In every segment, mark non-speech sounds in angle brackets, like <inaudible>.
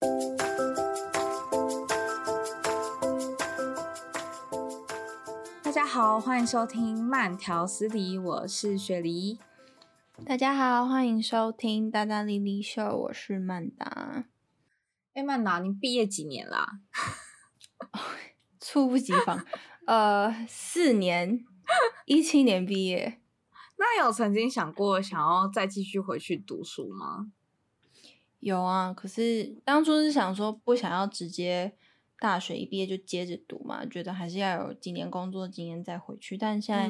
大家好，欢迎收听慢条斯理，我是雪梨。大家好，欢迎收听大大莉莉秀，我是曼达。哎，曼达，你毕业几年啦？猝不及防，呃，四年，一七年毕业。<laughs> 那有曾经想过想要再继续回去读书吗？有啊，可是当初是想说不想要直接大学一毕业就接着读嘛，觉得还是要有几年工作经验再回去。但现在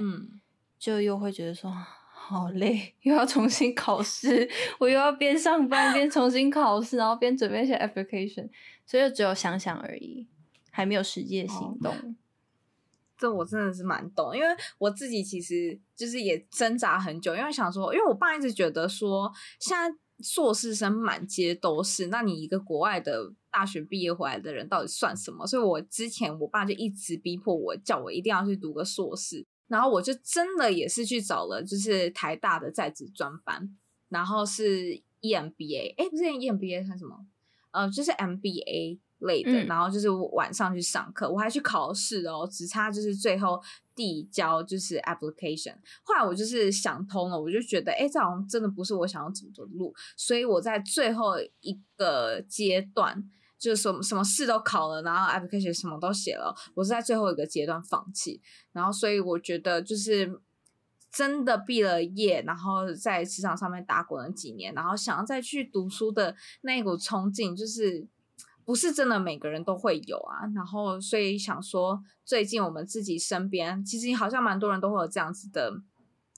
就又会觉得说好累，又要重新考试，我又要边上班边重新考试，然后边准备一些 application，所以就只有想想而已，还没有实际的行动。哦，<laughs> 这我真的是蛮懂，因为我自己其实就是也挣扎很久，因为想说，因为我爸一直觉得说现在。硕士生满街都是，那你一个国外的大学毕业回来的人到底算什么？所以我之前我爸就一直逼迫我，叫我一定要去读个硕士，然后我就真的也是去找了，就是台大的在职专班，然后是 EMBA，哎，不是 EMBA 算什么？呃，就是 MBA。累的，然后就是晚上去上课，嗯、我还去考试哦，只差就是最后递交就是 application。后来我就是想通了，我就觉得，哎，这好像真的不是我想要走的路，所以我在最后一个阶段，就是什么什么试都考了，然后 application 什么都写了，我是在最后一个阶段放弃。然后所以我觉得就是真的毕了业，然后在职场上面打滚了几年，然后想要再去读书的那一股冲劲，就是。不是真的每个人都会有啊，然后所以想说，最近我们自己身边其实好像蛮多人都会有这样子的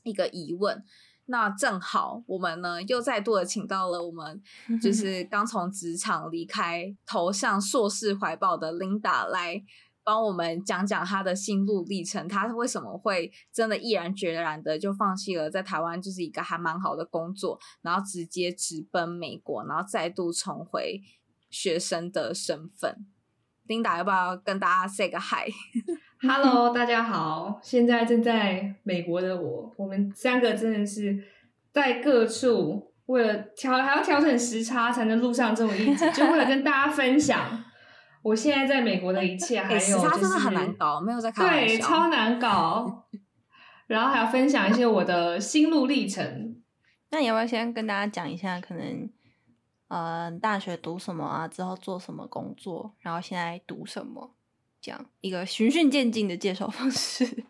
一个疑问。那正好我们呢又再度的请到了我们 <laughs> 就是刚从职场离开，投向硕士怀抱的 Linda 来帮我们讲讲她的心路历程，她为什么会真的毅然决然的就放弃了在台湾就是一个还蛮好的工作，然后直接直奔美国，然后再度重回。学生的身份，Linda 要不要跟大家 say 个 hi？Hello，<laughs> 大家好，现在正在美国的我，我们三个真的是在各处为了调还要调整时差才能录上这么一集，就为了跟大家分享我现在在美国的一切，还有、就是欸、时差真的很难搞，没有在开玩笑，对，超难搞。<laughs> 然后还要分享一些我的心路历程。那你要不要先跟大家讲一下，可能？呃，大学读什么啊？之后做什么工作？然后现在读什么？这样一个循序渐进的介绍方式。<laughs>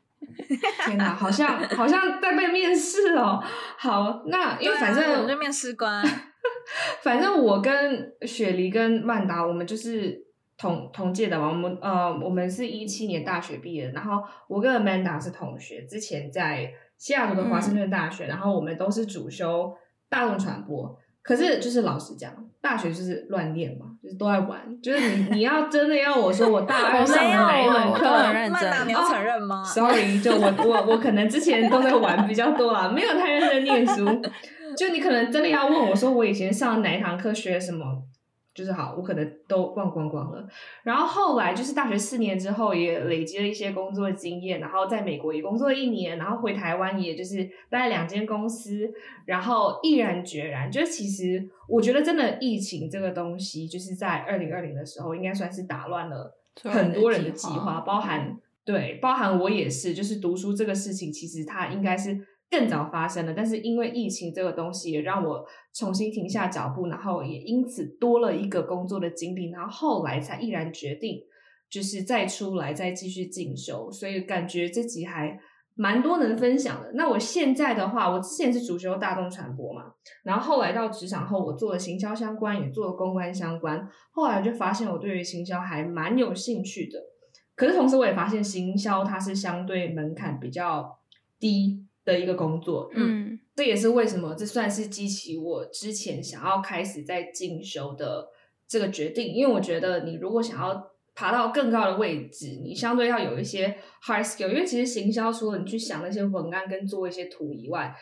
天哪，好像好像在被面试哦。好，那因为反正、啊、我就面试官，<laughs> 反正我跟雪梨跟曼达，我们就是同同届的嘛。我们呃，我们是一七年大学毕业的。然后我跟 Amanda 是同学，之前在西雅图的华盛顿大学。嗯、然后我们都是主修大众传播。可是，就是老实讲，大学就是乱练嘛，就是都在玩。就是你，你要真的要我说，我大二 <laughs> 上的哪一门课很认真，你要承认吗？Sorry，就我我我可能之前都在玩比较多啦，没有太认真念书。就你可能真的要问我说，我以前上哪一堂课学什么？就是好，我可能都忘光光了。然后后来就是大学四年之后，也累积了一些工作经验，然后在美国也工作了一年，然后回台湾也就是待了两间公司，然后毅然决然，就其实我觉得真的疫情这个东西，就是在二零二零的时候，应该算是打乱了很多人的计划，包含对，包含我也是，就是读书这个事情，其实它应该是。更早发生了，但是因为疫情这个东西，也让我重新停下脚步，然后也因此多了一个工作的经历，然后后来才毅然决定，就是再出来再继续进修，所以感觉自己还蛮多能分享的。那我现在的话，我之前是主修大众传播嘛，然后后来到职场后，我做了行销相关，也做了公关相关，后来就发现我对于行销还蛮有兴趣的。可是同时我也发现行销它是相对门槛比较低。的一个工作，嗯，这也是为什么这算是激起我之前想要开始在进修的这个决定，因为我觉得你如果想要爬到更高的位置，你相对要有一些 hard skill，因为其实行销除了你去想那些文案跟做一些图以外，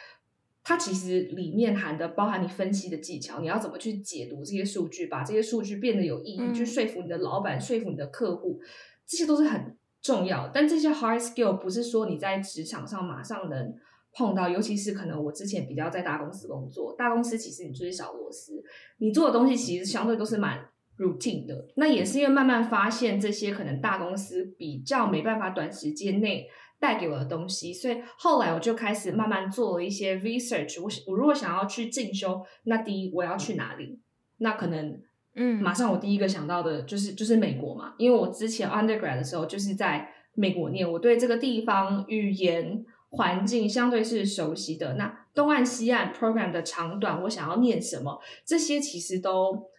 它其实里面含的包含你分析的技巧，你要怎么去解读这些数据，把这些数据变得有意义，嗯、去说服你的老板，说服你的客户，这些都是很重要。但这些 hard skill 不是说你在职场上马上能。碰到，尤其是可能我之前比较在大公司工作，大公司其实你就是小螺丝，你做的东西其实相对都是蛮 routine 的。那也是因为慢慢发现这些可能大公司比较没办法短时间内带给我的东西，所以后来我就开始慢慢做了一些 research。我我如果想要去进修，那第一我要去哪里？那可能嗯，马上我第一个想到的就是就是美国嘛，因为我之前 undergrad 的时候就是在美国念，我对这个地方语言环境相对是熟悉的。那东岸西岸 program 的长短，我想要念什么，这些其实都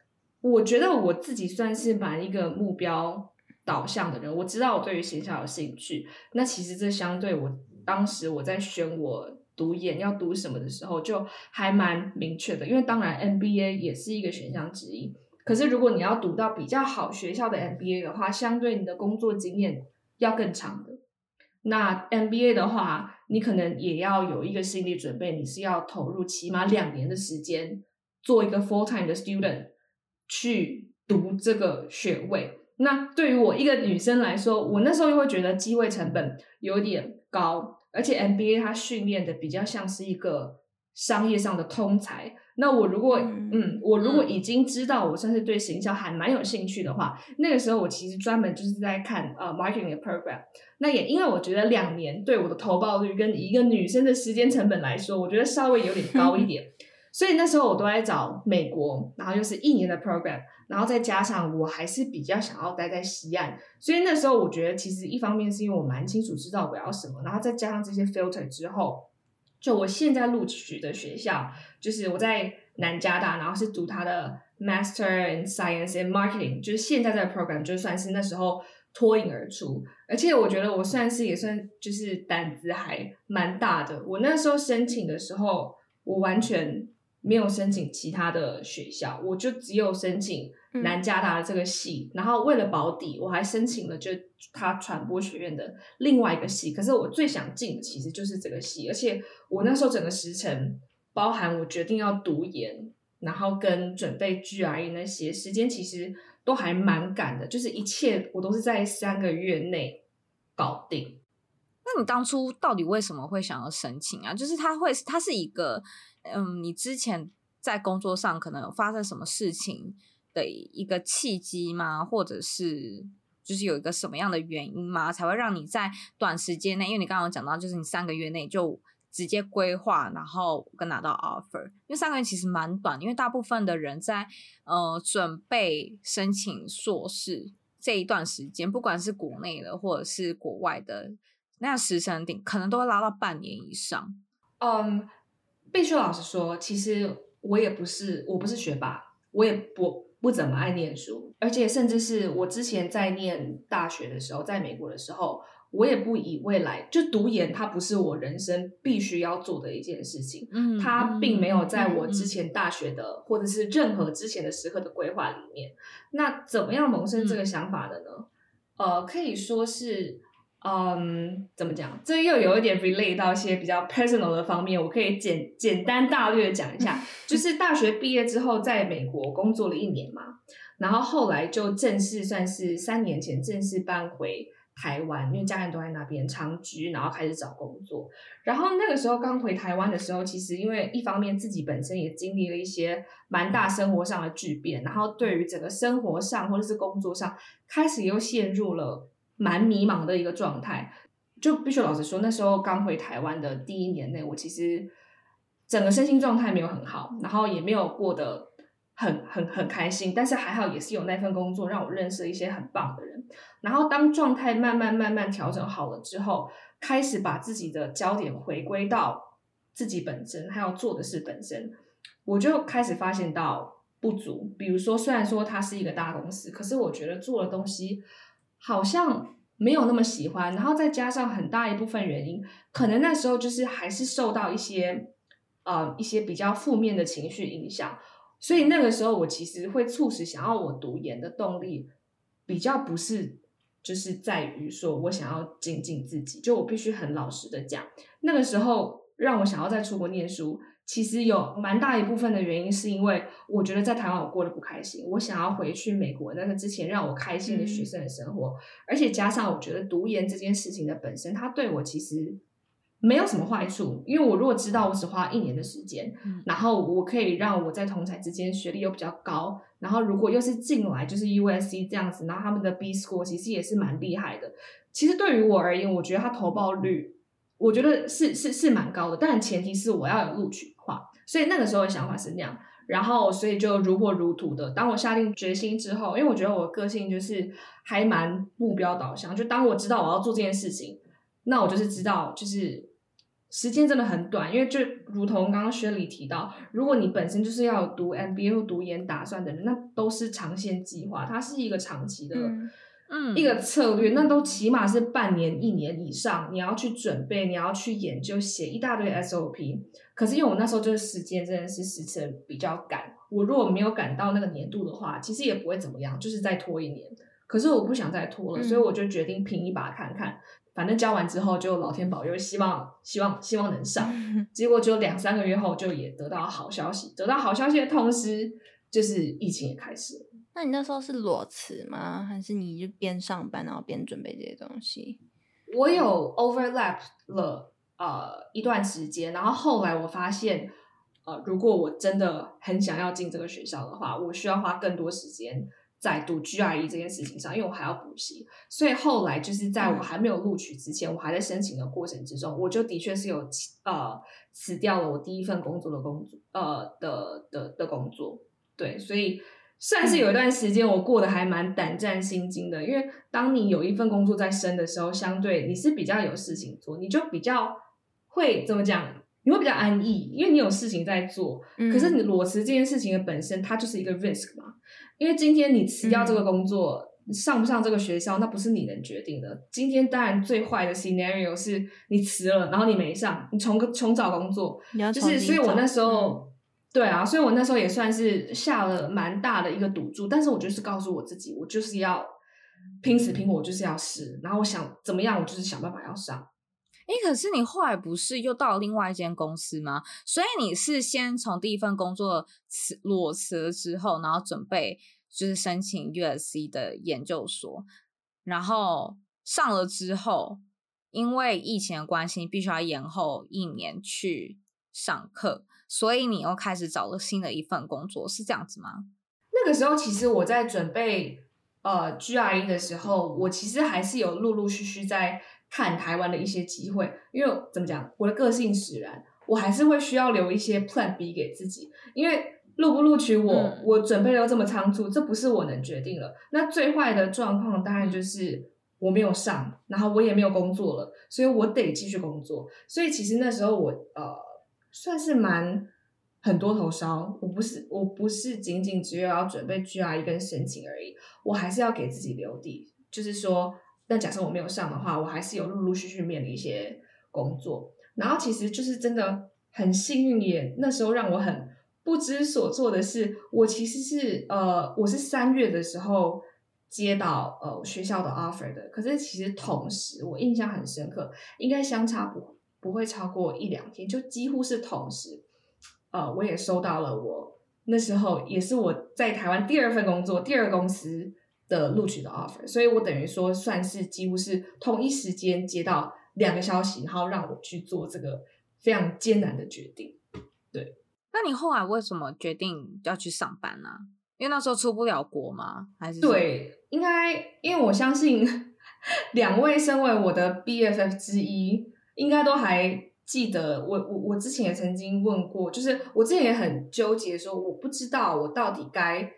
我觉得我自己算是蛮一个目标导向的人，我知道我对于行销有兴趣，那其实这相对我当时我在选我读研要读什么的时候，就还蛮明确的。因为当然 MBA 也是一个选项之一，可是如果你要读到比较好学校的 MBA 的话，相对你的工作经验要更长。那 MBA 的话，你可能也要有一个心理准备，你是要投入起码两年的时间，做一个 full time 的 student 去读这个学位。那对于我一个女生来说，我那时候又会觉得机会成本有点高，而且 MBA 它训练的比较像是一个商业上的通才。那我如果嗯，嗯，我如果已经知道我算是对行销还蛮有兴趣的话，那个时候我其实专门就是在看呃 marketing 的 program。那也因为我觉得两年对我的投报率跟一个女生的时间成本来说，我觉得稍微有点高一点。<laughs> 所以那时候我都在找美国，然后又是一年的 program。然后再加上我还是比较想要待在西岸，所以那时候我觉得其实一方面是因为我蛮清楚知道我要什么，然后再加上这些 filter 之后，就我现在录取的学校就是我在南加大，然后是读他的 Master in Science and Marketing，就是现在这个 program 就算是那时候脱颖而出，而且我觉得我算是也算就是胆子还蛮大的，我那时候申请的时候，我完全没有申请其他的学校，我就只有申请。南加大的这个系，然后为了保底，我还申请了就他传播学院的另外一个系。可是我最想进的其实就是这个系，而且我那时候整个时程，包含我决定要读研，然后跟准备 GRE 那些时间，其实都还蛮赶的，就是一切我都是在三个月内搞定。那你当初到底为什么会想要申请啊？就是它会，它是一个，嗯，你之前在工作上可能有发生什么事情？的一个契机吗？或者是就是有一个什么样的原因吗？才会让你在短时间内，因为你刚刚讲到，就是你三个月内就直接规划，然后跟拿到 offer。因为三个月其实蛮短，因为大部分的人在呃准备申请硕士这一段时间，不管是国内的或者是国外的，那时程顶可能都会拉到半年以上。嗯，必须老实说，其实我也不是，我不是学霸，我也不。不怎么爱念书，而且甚至是我之前在念大学的时候，在美国的时候，我也不以未来就读研，它不是我人生必须要做的一件事情。嗯，它并没有在我之前大学的、嗯、或者是任何之前的时刻的规划里面。那怎么样萌生这个想法的呢？嗯、呃，可以说是。嗯，怎么讲？这又有一点 relate 到一些比较 personal 的方面，我可以简简单大略讲一下。就 <laughs> 是大学毕业之后，在美国工作了一年嘛，然后后来就正式算是三年前正式搬回台湾，因为家人都在那边长居，然后开始找工作。然后那个时候刚回台湾的时候，其实因为一方面自己本身也经历了一些蛮大生活上的巨变，然后对于整个生活上或者是工作上，开始又陷入了。蛮迷茫的一个状态，就必须老实说，那时候刚回台湾的第一年内，我其实整个身心状态没有很好，然后也没有过得很很很开心。但是还好，也是有那份工作让我认识了一些很棒的人。然后当状态慢慢慢慢调整好了之后，开始把自己的焦点回归到自己本身，还有做的事本身，我就开始发现到不足。比如说，虽然说它是一个大公司，可是我觉得做的东西。好像没有那么喜欢，然后再加上很大一部分原因，可能那时候就是还是受到一些呃一些比较负面的情绪影响，所以那个时候我其实会促使想要我读研的动力比较不是就是在于说我想要精进自己，就我必须很老实的讲，那个时候让我想要再出国念书。其实有蛮大一部分的原因，是因为我觉得在台湾我过得不开心，我想要回去美国那个之前让我开心的学生的生活，而且加上我觉得读研这件事情的本身，它对我其实没有什么坏处，因为我如果知道我只花一年的时间，嗯、然后我可以让我在同侪之间学历又比较高，然后如果又是进来就是 USC 这样子，然后他们的 B score 其实也是蛮厉害的。其实对于我而言，我觉得它投报率，我觉得是是是蛮高的，但前提是我要有录取的话，所以那个时候的想法是那样。然后，所以就如火如荼的。当我下定决心之后，因为我觉得我的个性就是还蛮目标导向。就当我知道我要做这件事情，那我就是知道，就是时间真的很短。因为就如同刚刚薛礼提到，如果你本身就是要有读 MBA 或读研打算的人，那都是长线计划，它是一个长期的。嗯，一个策略，那都起码是半年、一年以上，你要去准备，你要去研究，写一大堆 SOP。可是因为我那时候就是时间真的是时程比较赶，我如果没有赶到那个年度的话，其实也不会怎么样，就是再拖一年。可是我不想再拖了，所以我就决定拼一把看看，反正交完之后就老天保佑，希望希望希望能上。<laughs> 结果就两三个月后就也得到好消息，得到好消息的同时，就是疫情也开始。那你那时候是裸辞吗？还是你就边上班然后边准备这些东西？我有 overlap 了呃一段时间，然后后来我发现，呃，如果我真的很想要进这个学校的话，我需要花更多时间在读 GRE 这件事情上，因为我还要补习。所以后来就是在我还没有录取之前，嗯、我还在申请的过程之中，我就的确是有呃辞掉了我第一份工作的工作呃的的的工作。对，所以。算是有一段时间，我过得还蛮胆战心惊的，因为当你有一份工作在身的时候，相对你是比较有事情做，你就比较会怎么讲？你会比较安逸，因为你有事情在做。可是你裸辞这件事情的本身，它就是一个 risk 嘛。因为今天你辞掉这个工作，嗯、上不上这个学校，那不是你能决定的。今天当然最坏的 scenario 是你辞了，然后你没上，你重重找工作，就是所以我那时候。对啊，所以我那时候也算是下了蛮大的一个赌注，但是我就是告诉我自己，我就是要拼死拼活，我就是要试，然后我想怎么样，我就是想办法要上。哎，可是你后来不是又到了另外一间公司吗？所以你是先从第一份工作辞裸辞了之后，然后准备就是申请 USC 的研究所，然后上了之后，因为疫情的关系，必须要延后一年去上课。所以你又开始找了新的一份工作，是这样子吗？那个时候其实我在准备呃 GRE 的时候，我其实还是有陆陆续续在看台湾的一些机会。因为怎么讲，我的个性使然，我还是会需要留一些 Plan B 给自己。因为录不录取我，嗯、我准备的又这么仓促，这不是我能决定了。那最坏的状况当然就是我没有上，然后我也没有工作了，所以我得继续工作。所以其实那时候我呃。算是蛮很多头烧，我不是我不是仅仅只有要准备 GRE 跟申请而已，我还是要给自己留底。就是说，那假设我没有上的话，我还是有陆陆续续面临一些工作。然后其实就是真的很幸运，也那时候让我很不知所措的是，我其实是呃，我是三月的时候接到呃学校的 offer 的，可是其实同时我印象很深刻，应该相差不。不会超过一两天，就几乎是同时，呃，我也收到了我那时候也是我在台湾第二份工作，第二公司的录取的 offer，所以我等于说算是几乎是同一时间接到两个消息，然后让我去做这个非常艰难的决定。对，那你后来为什么决定要去上班呢？因为那时候出不了国吗？还是对，应该因为我相信 <laughs> 两位身为我的 BFF 之一。应该都还记得我我我之前也曾经问过，就是我之前也很纠结，说我不知道我到底该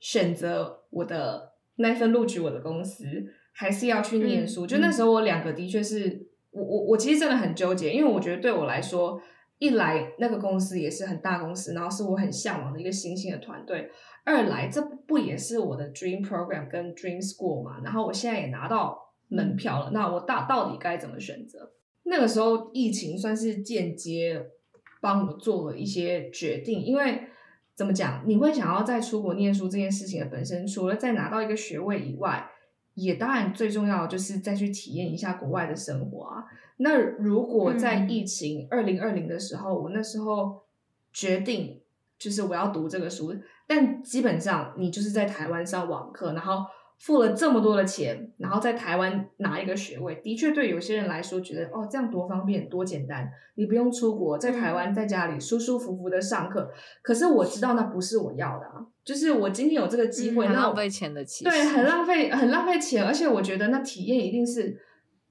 选择我的那份录取我的公司，还是要去念书。嗯、就那时候我两个的确是我我我其实真的很纠结，因为我觉得对我来说，一来那个公司也是很大公司，然后是我很向往的一个新兴的团队；二来这不也是我的 dream program 跟 dream school 嘛？然后我现在也拿到门票了，那我到到底该怎么选择？那个时候疫情算是间接帮我做了一些决定，因为怎么讲，你会想要在出国念书这件事情的本身，除了再拿到一个学位以外，也当然最重要的就是再去体验一下国外的生活啊。那如果在疫情二零二零的时候，嗯、我那时候决定就是我要读这个书，但基本上你就是在台湾上网课，然后付了这么多的钱，然后在台湾拿一个学位，的确对有些人来说觉得哦，这样多方便多简单，你不用出国，在台湾在家里舒舒服服的上课。可是我知道那不是我要的啊，就是我今天有这个机会，那、嗯、浪费钱的，其实对，很浪费，很浪费钱，而且我觉得那体验一定是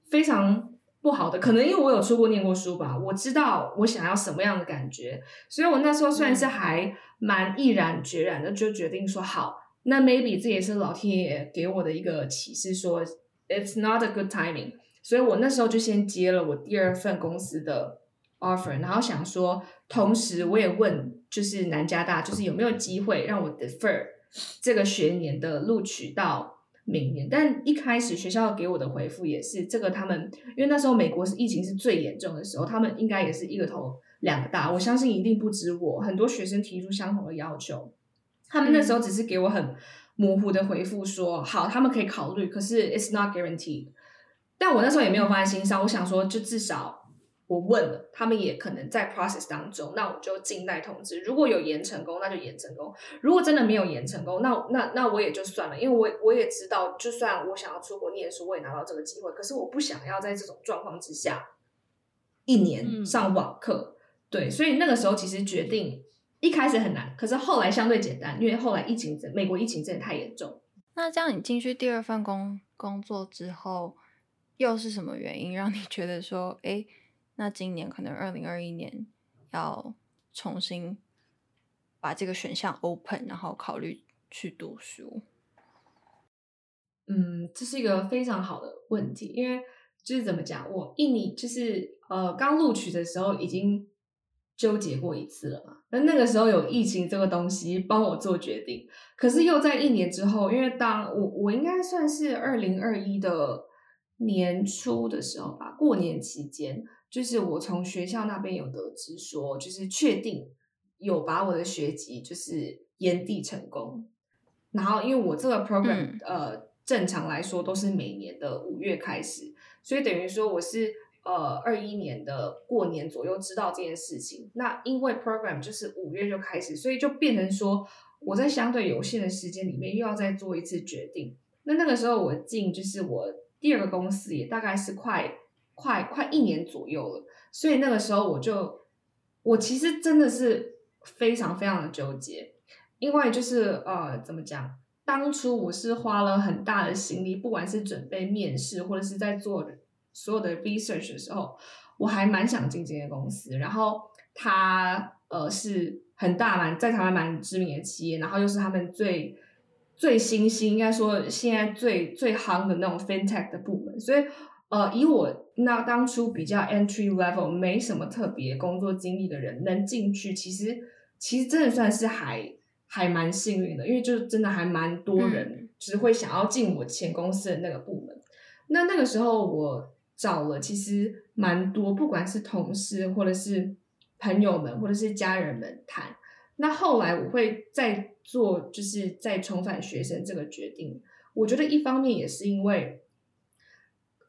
非常不好的。可能因为我有出国念过书吧，我知道我想要什么样的感觉，所以我那时候虽然是还蛮毅然决然的，就决定说好。那 maybe 这也是老天爷给我的一个启示，说 it's not a good timing，所以我那时候就先接了我第二份公司的 offer，然后想说，同时我也问就是南加大，就是有没有机会让我 defer 这个学年的录取到明年。但一开始学校给我的回复也是这个，他们因为那时候美国是疫情是最严重的时候，他们应该也是一个头两个大，我相信一定不止我，很多学生提出相同的要求。他们那时候只是给我很模糊的回复说，好，他们可以考虑，可是 it's not guaranteed。但我那时候也没有放在心上，我想说，就至少我问了，他们也可能在 process 当中，那我就静待通知。如果有延成功，那就延成功；如果真的没有延成功，那那那我也就算了，因为我我也知道，就算我想要出国念书，我也拿到这个机会，可是我不想要在这种状况之下一年上网课。嗯、对，所以那个时候其实决定。一开始很难，可是后来相对简单，因为后来疫情真，美国疫情真的太严重。那这样你进去第二份工工作之后，又是什么原因让你觉得说，哎，那今年可能二零二一年要重新把这个选项 open，然后考虑去读书？嗯，这是一个非常好的问题，因为就是怎么讲，我印尼就是呃刚录取的时候已经。纠结过一次了嘛？那那个时候有疫情这个东西帮我做决定，可是又在一年之后，因为当我我应该算是二零二一的年初的时候吧，过年期间，就是我从学校那边有得知说，就是确定有把我的学籍就是延毕成功，然后因为我这个 program、嗯、呃正常来说都是每年的五月开始，所以等于说我是。呃，二一年的过年左右知道这件事情，那因为 program 就是五月就开始，所以就变成说我在相对有限的时间里面又要再做一次决定。那那个时候我进就是我第二个公司也大概是快快快一年左右了，所以那个时候我就我其实真的是非常非常的纠结，因为就是呃怎么讲，当初我是花了很大的心力，不管是准备面试或者是在做。所有的 research 的时候，我还蛮想进这间公司。然后它呃是很大蛮在台湾蛮知名的企业，然后又是他们最最新兴，应该说现在最最夯的那种 fintech 的部门。所以呃，以我那当初比较 entry level 没什么特别工作经历的人能进去，其实其实真的算是还还蛮幸运的，因为就是真的还蛮多人就是会想要进我前公司的那个部门。那那个时候我。找了其实蛮多，不管是同事或者是朋友们或者是家人们谈。那后来我会再做，就是再重返学生这个决定。我觉得一方面也是因为，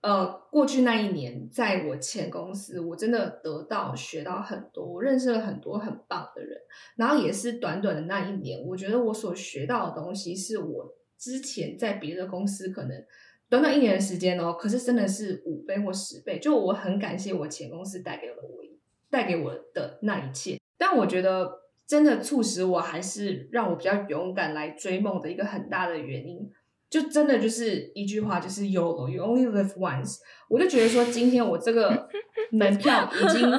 呃，过去那一年在我前公司，我真的得到学到很多，我认识了很多很棒的人。然后也是短短的那一年，我觉得我所学到的东西是我之前在别的公司可能。短短一年的时间哦，可是真的是五倍或十倍。就我很感谢我前公司带给了我，带给我的那一切。但我觉得真的促使我还是让我比较勇敢来追梦的一个很大的原因，就真的就是一句话，就是 you only live once。我就觉得说，今天我这个门票已经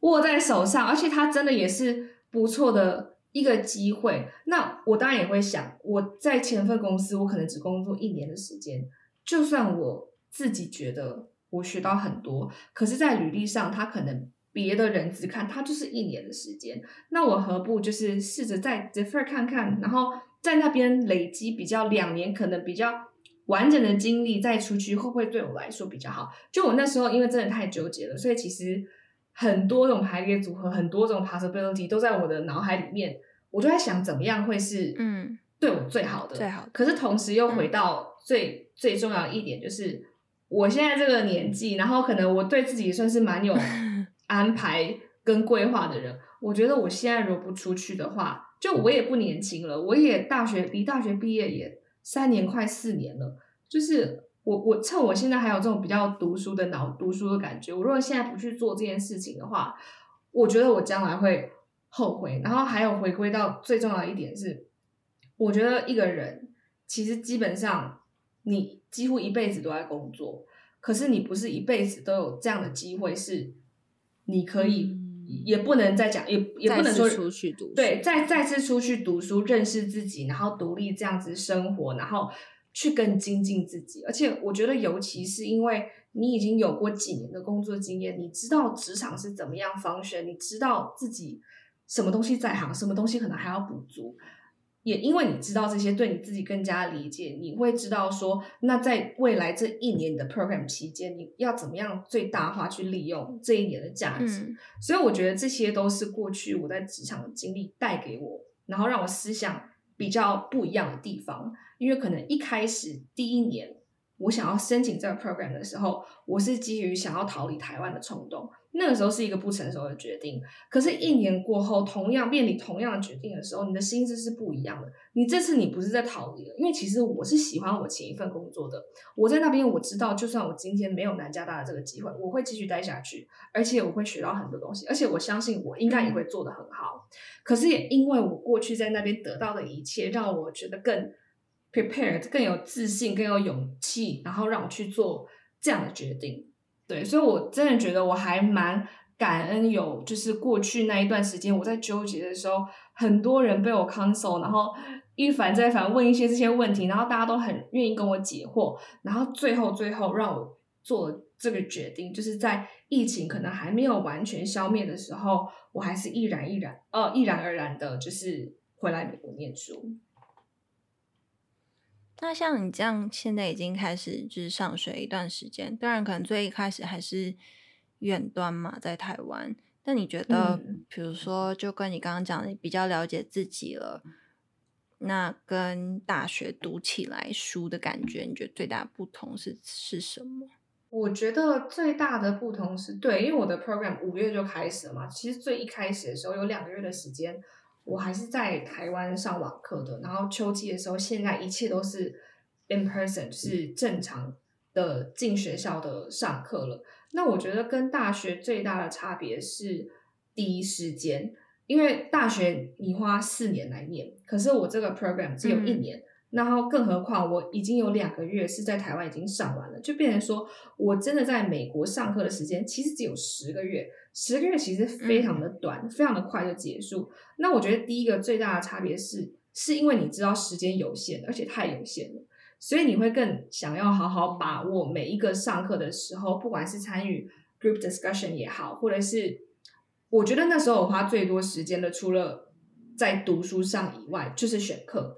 握在手上，而且它真的也是不错的一个机会。那我当然也会想，我在前份公司，我可能只工作一年的时间。就算我自己觉得我学到很多，可是，在履历上，他可能别的人只看他就是一年的时间，那我何不就是试着再 defer 看看，然后在那边累积比较两年可能比较完整的经历，再出去会不会对我来说比较好？就我那时候因为真的太纠结了，所以其实很多种排列组合，很多种 possibility 都在我的脑海里面，我就在想怎么样会是嗯对我最好的，最好。可是同时又回到最。最重要的一点就是，我现在这个年纪，然后可能我对自己算是蛮有 <laughs> 安排跟规划的人。我觉得我现在如果不出去的话，就我也不年轻了，我也大学离大学毕业也三年快四年了，就是我我趁我现在还有这种比较读书的脑读书的感觉，我如果现在不去做这件事情的话，我觉得我将来会后悔。然后还有回归到最重要一点是，我觉得一个人其实基本上你几乎一辈子都在工作，可是你不是一辈子都有这样的机会，是你可以。嗯也不能再讲，也也不能说出去读书，对，再再次出去读书，认识自己，然后独立这样子生活，然后去更精进自己。而且我觉得，尤其是因为你已经有过几年的工作经验，你知道职场是怎么样 function，你知道自己什么东西在行，什么东西可能还要补足。也因为你知道这些，对你自己更加理解，你会知道说，那在未来这一年你的 program 期间，你要怎么样最大化去利用这一年的价值。嗯。所以我觉得这些都是过去我在职场的经历带给我，然后让我思想比较不一样的地方。因为可能一开始第一年我想要申请这个 program 的时候，我是基于想要逃离台湾的冲动。那个时候是一个不成熟的决定，可是，一年过后，同样面临同样的决定的时候，你的心智是不一样的。你这次你不是在逃离了，因为其实我是喜欢我前一份工作的。我在那边，我知道，就算我今天没有南加大的这个机会，我会继续待下去，而且我会学到很多东西，而且我相信我应该也会做得很好。可是，也因为我过去在那边得到的一切，让我觉得更 prepared，更有自信，更有勇气，然后让我去做这样的决定。对，所以我真的觉得我还蛮感恩，有就是过去那一段时间我在纠结的时候，很多人被我 console，然后一反再反问一些这些问题，然后大家都很愿意跟我解惑，然后最后最后让我做了这个决定，就是在疫情可能还没有完全消灭的时候，我还是毅然毅然呃毅然而然的，就是回来美国念书。那像你这样，现在已经开始就是上学一段时间，当然可能最一开始还是远端嘛，在台湾。但你觉得，比如说，就跟你刚刚讲的，你比较了解自己了，那跟大学读起来书的感觉，你觉得最大的不同是是什么？我觉得最大的不同是对，因为我的 program 五月就开始了嘛，其实最一开始的时候有两个月的时间。我还是在台湾上网课的，然后秋季的时候，现在一切都是 in person，是正常的进学校的上课了。那我觉得跟大学最大的差别是第一时间，因为大学你花四年来念，可是我这个 program 只有一年。嗯然后，更何况我已经有两个月是在台湾已经上完了，就变成说我真的在美国上课的时间其实只有十个月，十个月其实非常的短，嗯、非常的快就结束。那我觉得第一个最大的差别是，是因为你知道时间有限，而且太有限了，所以你会更想要好好把握每一个上课的时候，不管是参与 group discussion 也好，或者是我觉得那时候我花最多时间的，除了在读书上以外，就是选课。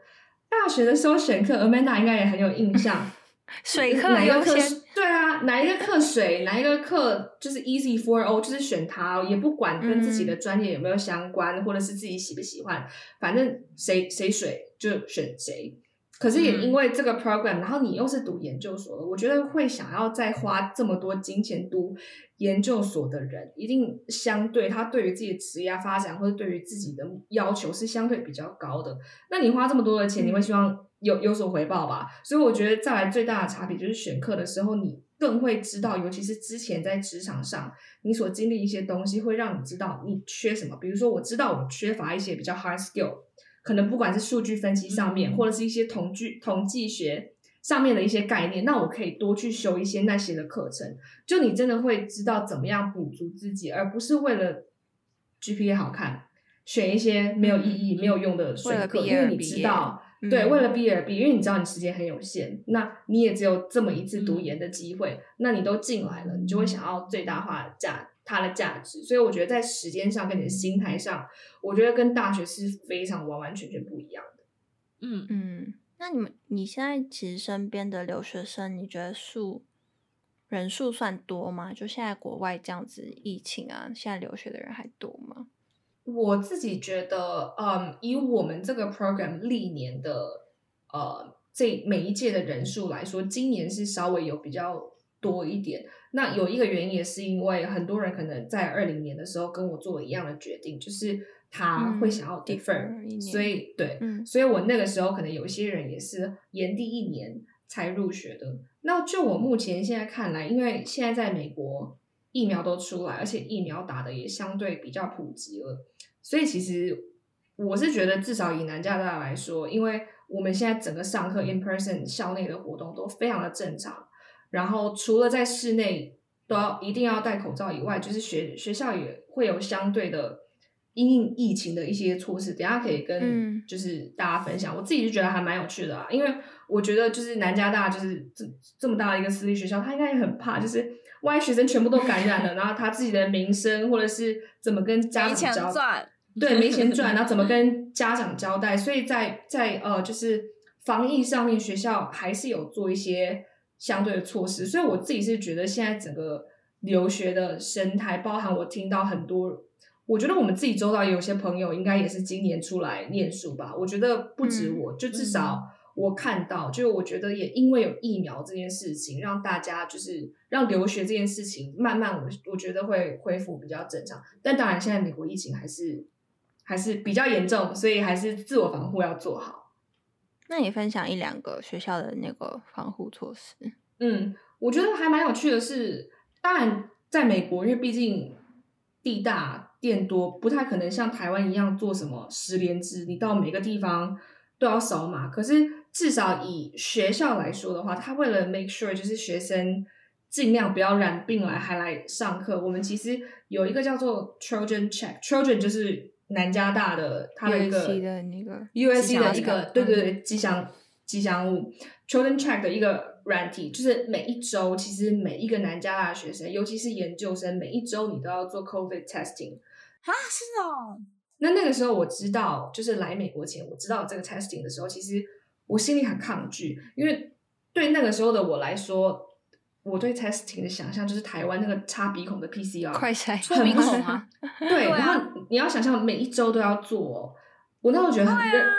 大学的时候选课，Amanda 应该也很有印象。<laughs> 水课哪一个课？对啊，哪一个课水，哪一个课就是 Easy for all，就是选它，也不管跟自己的专业有没有相关，嗯、或者是自己喜不喜欢，反正谁谁水就选谁。可是也因为这个 program，然后你又是读研究所的，我觉得会想要再花这么多金钱读研究所的人，一定相对他对于自己的职业发展或者对于自己的要求是相对比较高的。那你花这么多的钱，你会希望有有所回报吧？所以我觉得再来最大的差别就是选课的时候，你更会知道，尤其是之前在职场上你所经历一些东西，会让你知道你缺什么。比如说，我知道我缺乏一些比较 hard skill。可能不管是数据分析上面，嗯、或者是一些统计统计学上面的一些概念，那我可以多去修一些那些的课程。就你真的会知道怎么样补足自己，而不是为了 GPA 好看，选一些没有意义、嗯、没有用的学科。因为你知道，嗯、对，为了毕业而毕，因为你知道你时间很有限，那你也只有这么一次读研的机会，嗯、那你都进来了，你就会想要最大化的价。它的价值，所以我觉得在时间上跟你的心态上，我觉得跟大学是非常完完全全不一样的。嗯嗯，那你们你现在其实身边的留学生，你觉得数人数算多吗？就现在国外这样子疫情啊，现在留学的人还多吗？我自己觉得，嗯，以我们这个 program 历年的呃这每一届的人数来说，今年是稍微有比较多一点。那有一个原因也是因为很多人可能在二零年的时候跟我做了一样的决定，就是他会想要 defer，、嗯、所以对、嗯，所以我那个时候可能有一些人也是延第一年才入学的。那就我目前现在看来，因为现在在美国疫苗都出来，而且疫苗打的也相对比较普及了，所以其实我是觉得至少以南加大来说，因为我们现在整个上课 in person 校内的活动都非常的正常，然后除了在室内都要一定要戴口罩以外，就是学学校也会有相对的因应疫情的一些措施，等下可以跟就是大家分享。嗯、我自己就觉得还蛮有趣的啊，因为。我觉得就是南加大就是这这么大的一个私立学校，他应该也很怕，就是万一学生全部都感染了，然后他自己的名声或者是怎么跟家长交代，对，没钱赚，<laughs> 然后怎么跟家长交代？所以在在呃，就是防疫上面，学校还是有做一些相对的措施。所以我自己是觉得现在整个留学的生态，包含我听到很多，我觉得我们自己周遭也有些朋友，应该也是今年出来念书吧。我觉得不止我，嗯、就至少。我看到，就我觉得也因为有疫苗这件事情，让大家就是让留学这件事情慢慢我我觉得会恢复比较正常。但当然，现在美国疫情还是还是比较严重，所以还是自我防护要做好。那你分享一两个学校的那个防护措施？嗯，我觉得还蛮有趣的是，当然在美国，因为毕竟地大店多，不太可能像台湾一样做什么十连制，你到每个地方都要扫码。可是至少以学校来说的话，他为了 make sure 就是学生尽量不要染病来还来上课，我们其实有一个叫做 Trojan Check，Trojan 就是南加大的它的一个 USC 的那个 USC 的一个对对对吉祥吉祥物 Children Track 的一个软体，就是每一周其实每一个南加大的学生，尤其是研究生，每一周你都要做 COVID testing 啊，是哦。那那个时候我知道，就是来美国前我知道这个 testing 的时候，其实。我心里很抗拒，因为对那个时候的我来说，我对 testing 的想象就是台湾那个插鼻孔的 PCR，快筛，很鼻孔啊。<laughs> 对，<laughs> 然后你要想象每一周都要做，我那时候觉得很认、啊、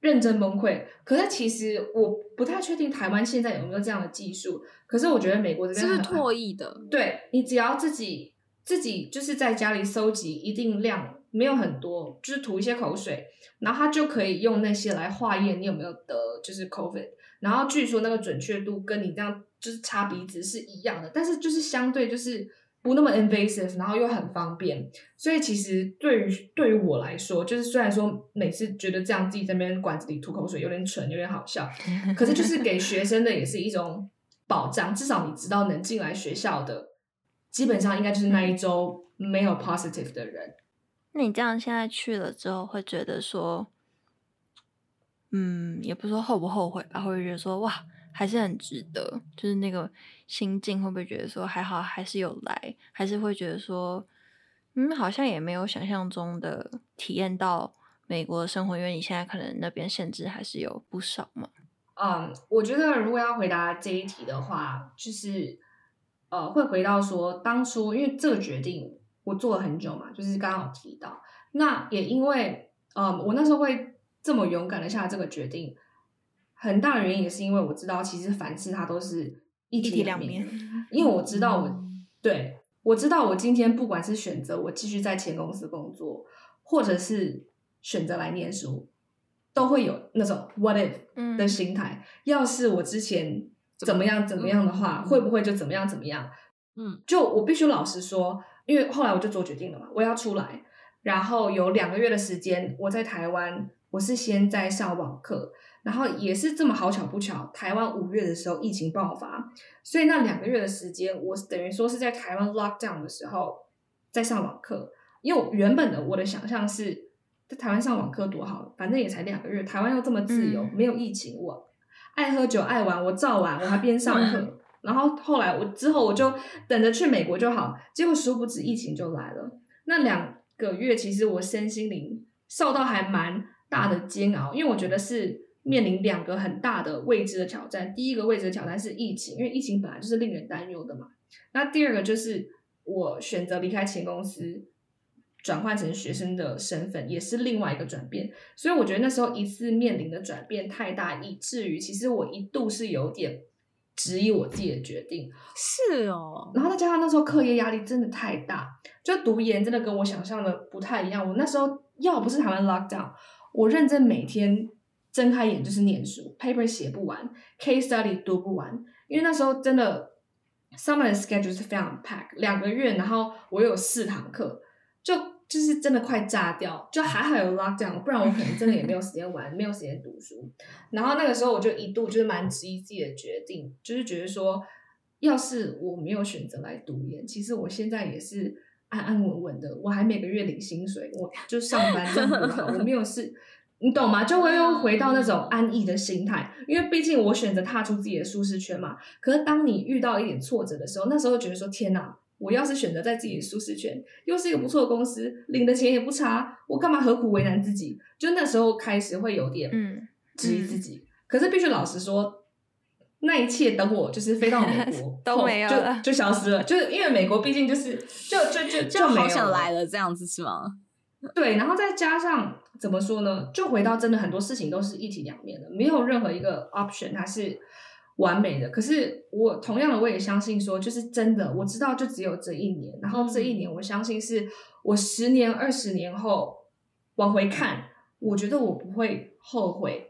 认真崩溃。可是其实我不太确定台湾现在有没有这样的技术。可是我觉得美国这边是唾液的？对，你只要自己自己就是在家里收集一定量。没有很多，就是吐一些口水，然后他就可以用那些来化验你有没有得就是 COVID，然后据说那个准确度跟你这样就是擦鼻子是一样的，但是就是相对就是不那么 invasive，然后又很方便，所以其实对于对于我来说，就是虽然说每次觉得这样自己在那边管子里吐口水有点蠢，有点好笑，<laughs> 可是就是给学生的也是一种保障，至少你知道能进来学校的，基本上应该就是那一周没有 positive 的人。那你这样现在去了之后，会觉得说，嗯，也不说后不后悔吧，会觉得说，哇，还是很值得，就是那个心境，会不会觉得说，还好，还是有来，还是会觉得说，嗯，好像也没有想象中的体验到美国的生活，因为你现在可能那边限制还是有不少嘛。嗯，我觉得如果要回答这一题的话，就是呃，会回到说，当初因为这个决定。我做了很久嘛，就是刚刚有提到，那也因为，嗯，我那时候会这么勇敢的下这个决定，很大的原因也是因为我知道，其实凡事它都是一体两面，因为我知道我，嗯、对，我知道我今天不管是选择我继续在前公司工作，或者是选择来念书，都会有那种 what if 的心态，嗯、要是我之前怎么样怎么样的话，会不会就怎么样怎么样？嗯，就我必须老实说。因为后来我就做决定了嘛，我要出来，然后有两个月的时间，我在台湾，我是先在上网课，然后也是这么好巧不巧，台湾五月的时候疫情爆发，所以那两个月的时间，我等于说是在台湾 lockdown 的时候在上网课，因为原本的我的想象是在台湾上网课多好，反正也才两个月，台湾又这么自由，没有疫情，我爱喝酒爱玩，我照玩，我还边上课。然后后来我之后我就等着去美国就好，结果殊不知疫情就来了。那两个月其实我身心灵受到还蛮大的煎熬，因为我觉得是面临两个很大的未知的挑战。第一个未知的挑战是疫情，因为疫情本来就是令人担忧的嘛。那第二个就是我选择离开前公司，转换成学生的身份，也是另外一个转变。所以我觉得那时候一次面临的转变太大，以至于其实我一度是有点。质疑我自己的决定是哦，然后再加上那时候课业压力真的太大，就读研真的跟我想象的不太一样。我那时候要不是台湾 lockdown，我认真每天睁开眼就是念书，paper 写不完，case study 读不完，因为那时候真的 summer 的 schedule 是非常 pack，两个月，然后我有四堂课，就就是真的快炸掉，就还好有 lockdown，不然我可能真的也没有时间玩，没有时间读书。然后那个时候我就一度就是蛮质疑自己的决定，就是觉得说，要是我没有选择来读研，其实我现在也是。安安稳稳的，我还每个月领薪水，我就上班这样子，我没有事，你懂吗？就会又回到那种安逸的心态，因为毕竟我选择踏出自己的舒适圈嘛。可是当你遇到一点挫折的时候，那时候觉得说天哪，我要是选择在自己的舒适圈，又是一个不错的公司，领的钱也不差，我干嘛何苦为难自己？就那时候开始会有点嗯质疑自己。嗯嗯、可是必须老实说。那一切等我就是飞到美国 <laughs> 都没有了，就就消失了，就是因为美国毕竟就是就就就就好想来了这样子是吗？<laughs> 对，然后再加上怎么说呢？就回到真的很多事情都是一体两面的，没有任何一个 option 它是完美的。可是我同样的我也相信说，就是真的我知道就只有这一年，然后这一年我相信是我十年二十年后往回看，我觉得我不会后悔。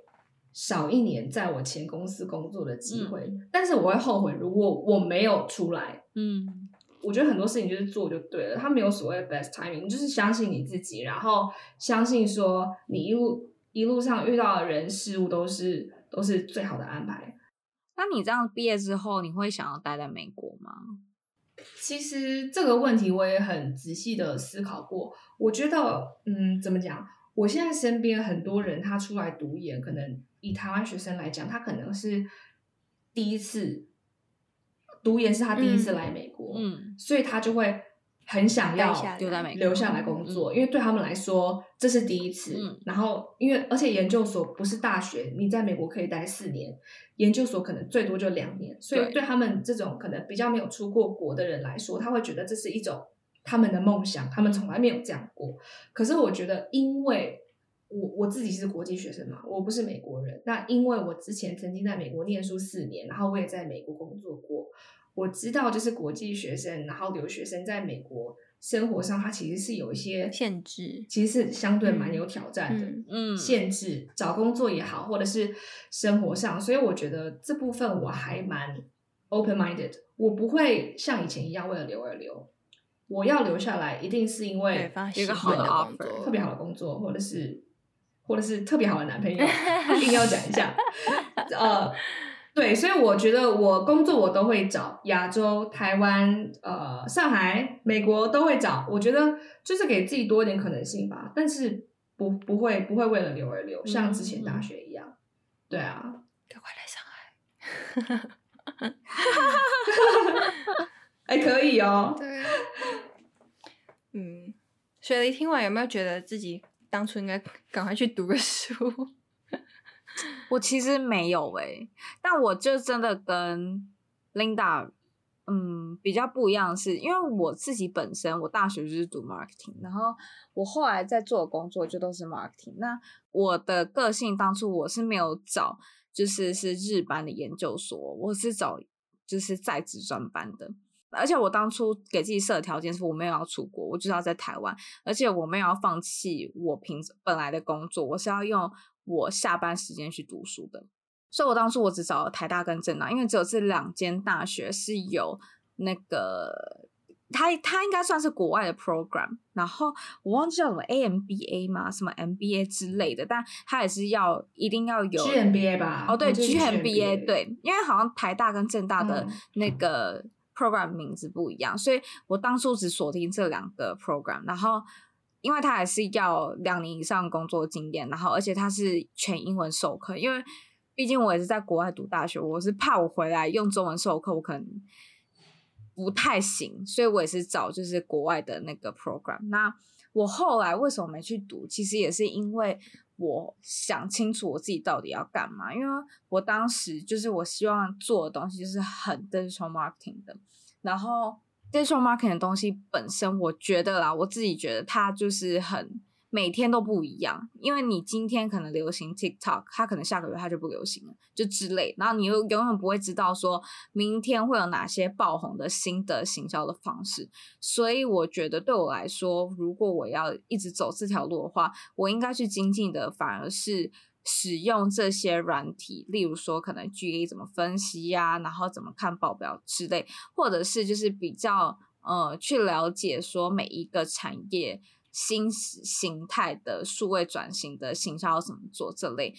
少一年在我前公司工作的机会，嗯、但是我会后悔，如果我没有出来。嗯，我觉得很多事情就是做就对了，他没有所谓的 best timing，就是相信你自己，然后相信说你一路一路上遇到的人事物都是都是最好的安排。那你这样毕业之后，你会想要待在美国吗？其实这个问题我也很仔细的思考过，我觉得，嗯，怎么讲？我现在身边很多人他出来读研，可能。以台湾学生来讲，他可能是第一次读研，是他第一次来美国，嗯，嗯，所以他就会很想要留在美留下来工作，嗯，因为对他们来说这是第一次。嗯，然后，因为而且研究所不是大学，你在美国可以待四年，研究所可能最多就两年，所以对他们这种可能比较没有出过国的人来说，他会觉得这是一种他们的梦想，他们从来没有这样过。可是我觉得，因为我我自己是国际学生嘛，我不是美国人。那因为我之前曾经在美国念书四年，然后我也在美国工作过，我知道就是国际学生，然后留学生在美国生活上，它其实是有一些限制，其实是相对蛮有挑战的。嗯，限制找工作也好，或者是生活上，所以我觉得这部分我还蛮 open minded，我不会像以前一样为了留而留，我要留下来一定是因为一个好的 offer，特别好的工作，或者是。或者是特别好的男朋友，<laughs> 一定要讲一下。<laughs> 呃，对，所以我觉得我工作我都会找亚洲、台湾、呃、上海、美国都会找。我觉得就是给自己多一点可能性吧，但是不不会不会为了留而留，像之前大学一样。嗯、对啊，赶快来上海。<laughs> 哎，可以哦。对。嗯，雪梨听完有没有觉得自己？当初应该赶快去读个书。<laughs> 我其实没有诶、但我就真的跟 Linda 嗯比较不一样的是，因为我自己本身我大学就是读 marketing，然后我后来在做的工作就都是 marketing。那我的个性当初我是没有找就是是日班的研究所，我是找就是在职专班的。而且我当初给自己设的条件是我没有要出国，我就是要在台湾，而且我没有要放弃我平本来的工作，我是要用我下班时间去读书的。所以我当初我只找了台大跟政大，因为只有这两间大学是有那个，它它应该算是国外的 program，然后我忘记叫什么 AMBA 吗？什么 MBA 之类的，但它也是要一定要有 GMBA 吧？哦，对，GMBA 对，因为好像台大跟政大的那个。Program 名字不一样，所以我当初只锁定这两个 program，然后因为它还是要两年以上工作经验，然后而且它是全英文授课，因为毕竟我也是在国外读大学，我是怕我回来用中文授课，我可能不太行，所以我也是找就是国外的那个 program。那我后来为什么没去读？其实也是因为。我想清楚我自己到底要干嘛，因为我当时就是我希望做的东西是很 digital marketing 的，然后 digital marketing 的东西本身，我觉得啦，我自己觉得它就是很每天都不一样，因为你今天可能流行 TikTok，它可能下个月它就不流行了，就之类。然后你又永远不会知道说明天会有哪些爆红的新的行销的方式。所以我觉得对我来说，如果我要一直走这条路的话，我应该去精进的反而是使用这些软体，例如说可能 GA 怎么分析呀、然后怎么看报表之类，或者是就是比较呃去了解说每一个产业。新形态的数位转型的行销要怎么做这类，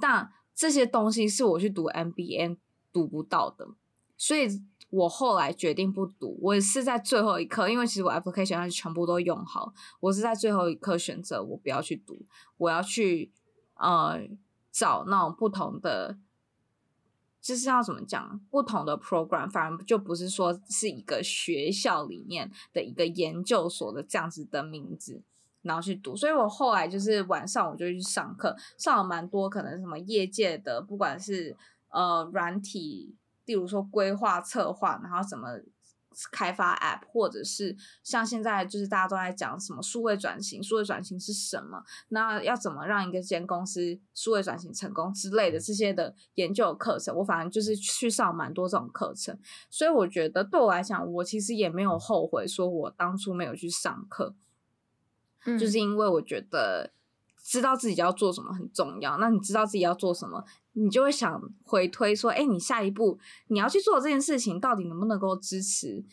但这些东西是我去读 MBA 读不到的，所以我后来决定不读。我是在最后一刻，因为其实我 application 它全部都用好，我是在最后一刻选择我不要去读，我要去呃找那种不同的。就是要怎么讲，不同的 program，反而就不是说是一个学校里面的一个研究所的这样子的名字，然后去读。所以我后来就是晚上我就去上课，上了蛮多可能什么业界的，不管是呃软体，例如说规划策划，然后什么。开发 App，或者是像现在就是大家都在讲什么数位转型，数位转型是什么？那要怎么让一个间公司数位转型成功之类的这些的研究课程，我反正就是去上蛮多这种课程，所以我觉得对我来讲，我其实也没有后悔，说我当初没有去上课，嗯，就是因为我觉得知道自己要做什么很重要。那你知道自己要做什么？你就会想回推说，哎，你下一步你要去做这件事情，到底能不能够支持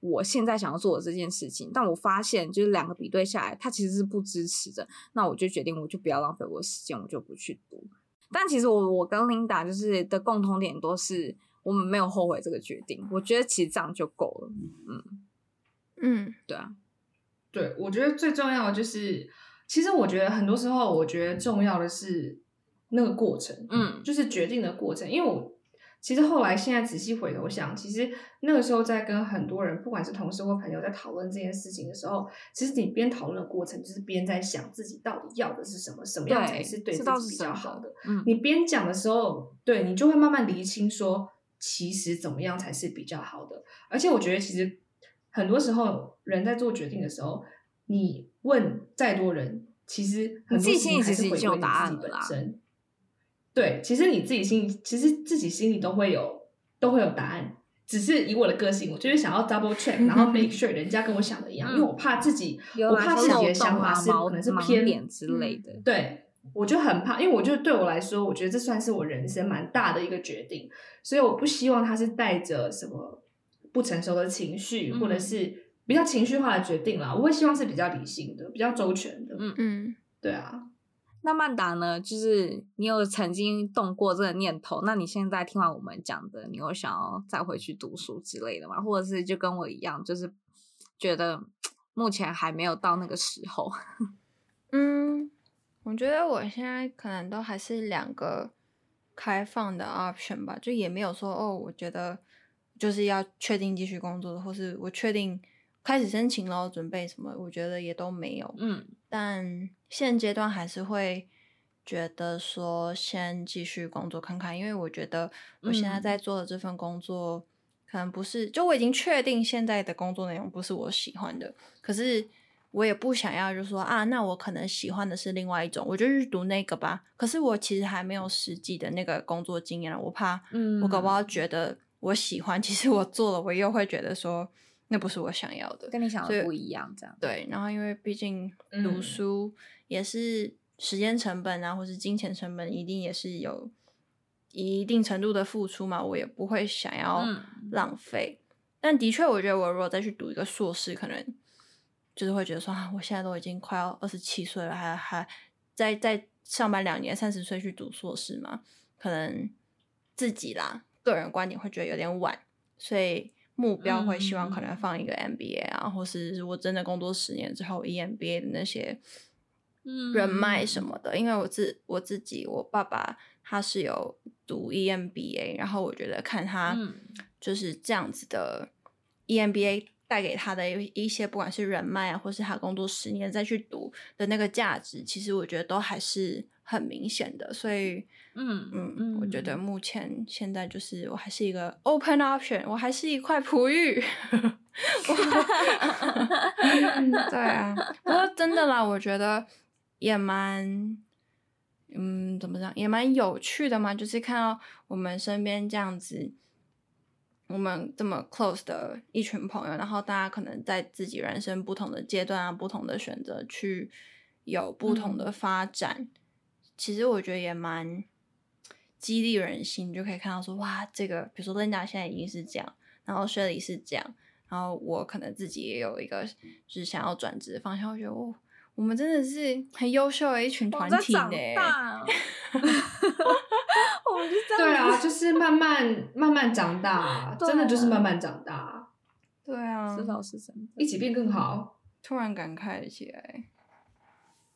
我现在想要做的这件事情？但我发现，就是两个比对下来，它其实是不支持的。那我就决定，我就不要浪费我的时间，我就不去读。但其实我我跟 Linda 就是的共同点都是，我们没有后悔这个决定。我觉得其实这样就够了。嗯嗯，对啊，对，我觉得最重要的就是，其实我觉得很多时候，我觉得重要的是。那个过程，嗯，就是决定的过程。因为我其实后来现在仔细回头想，其实那个时候在跟很多人，不管是同事或朋友，在讨论这件事情的时候，其实你边讨论的过程，就是边在想自己到底要的是什么，什么样才是对自己比较好的。嗯，你边讲的时候，对，你就会慢慢厘清说，其实怎么样才是比较好的。而且我觉得，其实很多时候人在做决定的时候，你问再多人，其实很多事情还是回归你自己本身。对，其实你自己心里，其实自己心里都会有，都会有答案。只是以我的个性，我就是想要 double check，然后 <laughs> make sure 人家跟我想的一样，嗯、因为我怕自己，我怕自己的想法是可能是偏点之类的。对，我就很怕，因为我觉得对我来说，我觉得这算是我人生蛮大的一个决定，所以我不希望他是带着什么不成熟的情绪，嗯、或者是比较情绪化的决定啦。我会希望是比较理性的，比较周全的。嗯嗯，对啊。那曼达呢？就是你有曾经动过这个念头？那你现在听完我们讲的，你有想要再回去读书之类的吗？或者是就跟我一样，就是觉得目前还没有到那个时候？<laughs> 嗯，我觉得我现在可能都还是两个开放的 option 吧，就也没有说哦，我觉得就是要确定继续工作的，或是我确定开始申请了，准备什么？我觉得也都没有。嗯，但。现阶段还是会觉得说先继续工作看看，因为我觉得我现在在做的这份工作可能不是，就我已经确定现在的工作内容不是我喜欢的，可是我也不想要，就说啊，那我可能喜欢的是另外一种，我就去读那个吧。可是我其实还没有实际的那个工作经验，我怕嗯我搞不好觉得我喜欢，其实我做了，我又会觉得说那不是我想要的，跟你想的不一样，这样对。然后因为毕竟读书。也是时间成本啊，或是金钱成本，一定也是有一定程度的付出嘛。我也不会想要浪费。嗯、但的确，我觉得我如果再去读一个硕士，可能就是会觉得说啊，我现在都已经快要二十七岁了，还还在在上班两年，三十岁去读硕士嘛？可能自己啦，个人观点会觉得有点晚，所以目标会希望可能放一个 MBA 啊，嗯、或是如果真的工作十年之后 EMBA 的那些。人脉什么的，因为我自我自己，我爸爸他是有读 EMBA，然后我觉得看他就是这样子的 EMBA 带给他的一些，不管是人脉啊，或是他工作十年再去读的那个价值，其实我觉得都还是很明显的。所以，嗯嗯嗯，我觉得目前现在就是我还是一个 open option，我还是一块璞玉。<laughs> <laughs> 对啊，不过真的啦，我觉得。也蛮，嗯，怎么讲，也蛮有趣的嘛。就是看到我们身边这样子，我们这么 close 的一群朋友，然后大家可能在自己人生不同的阶段啊，不同的选择，去有不同的发展。嗯、其实我觉得也蛮激励人心，你就可以看到说，哇，这个比如说 Linda 现在已经是这样，然后 Shirley 是这样。然后我可能自己也有一个就是想要转职的方向，我觉得哦，我们真的是很优秀的一群团体呢。我们就这样对啊，就是慢慢慢慢长大，真的就是慢慢长大。对啊，至少是真的，一起变更好。突然感慨了起来。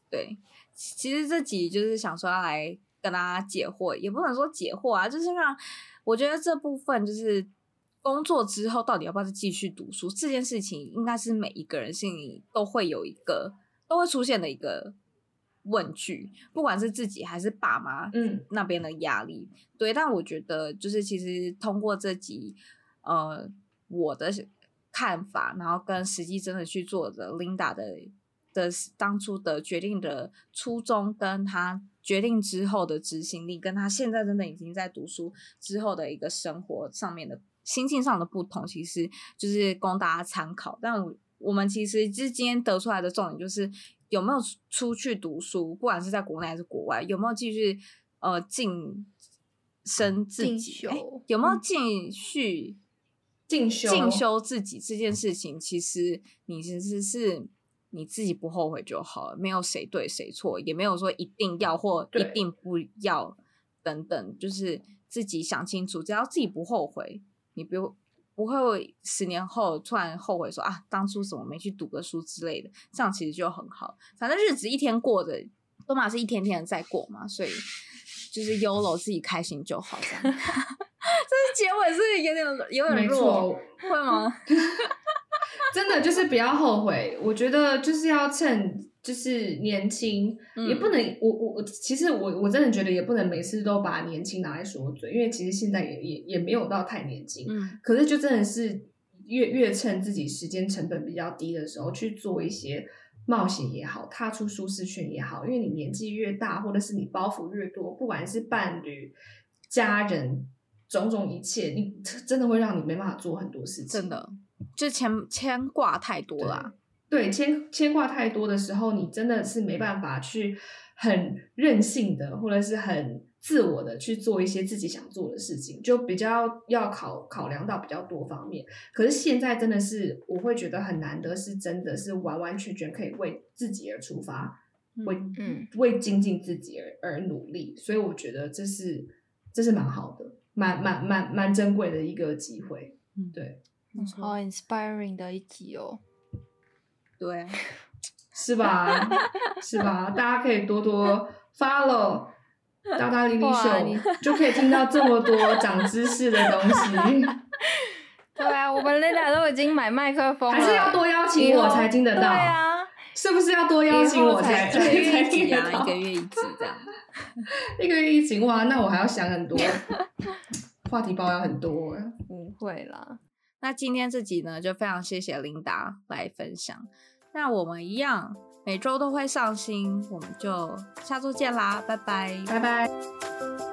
对，其实这集就是想说要来跟大家解惑，也不能说解惑啊，就是让我觉得这部分就是。工作之后到底要不要再继续读书这件事情，应该是每一个人心里都会有一个都会出现的一个问句，不管是自己还是爸妈嗯那边的压力。嗯、对，但我觉得就是其实通过这集呃我的看法，然后跟实际真的去做的 Linda 的的当初的决定的初衷，跟他决定之后的执行力，跟他现在真的已经在读书之后的一个生活上面的。心境上的不同，其实就是供大家参考。但我我们其实就是今天得出来的重点，就是有没有出去读书，不管是在国内还是国外，有没有继续呃晋升自己，有没有继续进修进修自己这件事情，其实你其实是你自己不后悔就好了，没有谁对谁错，也没有说一定要或一定不要等等，就是自己想清楚，只要自己不后悔。你不不会十年后突然后悔说啊，当初怎么没去读个书之类的，这样其实就很好。反正日子一天过的，都嘛是一天天的在过嘛，所以就是 YOLO 自己开心就好。这样，<laughs> 这是结尾是有点有点弱，会吗？<laughs> 真的就是不要后悔，我觉得就是要趁。就是年轻，嗯、也不能我我我，其实我我真的觉得也不能每次都把年轻拿来说嘴，因为其实现在也也也没有到太年轻，嗯，可是就真的是越越趁自己时间成本比较低的时候去做一些冒险也好，踏出舒适圈也好，因为你年纪越大，或者是你包袱越多，不管是伴侣、家人，种种一切，你真的会让你没办法做很多事情，真的就牵牵挂太多了。对，牵牵挂太多的时候，你真的是没办法去很任性的，或者是很自我的去做一些自己想做的事情，就比较要考考量到比较多方面。可是现在真的是，我会觉得很难得，是真的是完完全全可以为自己而出发，为嗯为精进自己而而努力。所以我觉得这是这是蛮好的，蛮蛮蛮蛮珍贵的一个机会。嗯，对，好 inspiring 的一集哦。对，<laughs> 是吧？是吧？大家可以多多 follow <laughs> 大大李李秀，就可以听到这么多长知识的东西。<laughs> 对啊，我们 Linda 都已经买麦克风了，还是要多邀请我才听得到？对啊，是不是要多邀请我才才才听得到？一个月一次这样，一个月一集哇，那我还要想很多话题包，要很多。不会啦，那今天这集呢，就非常谢谢琳达来分享。那我们一样，每周都会上新，我们就下周见啦，拜拜，拜拜。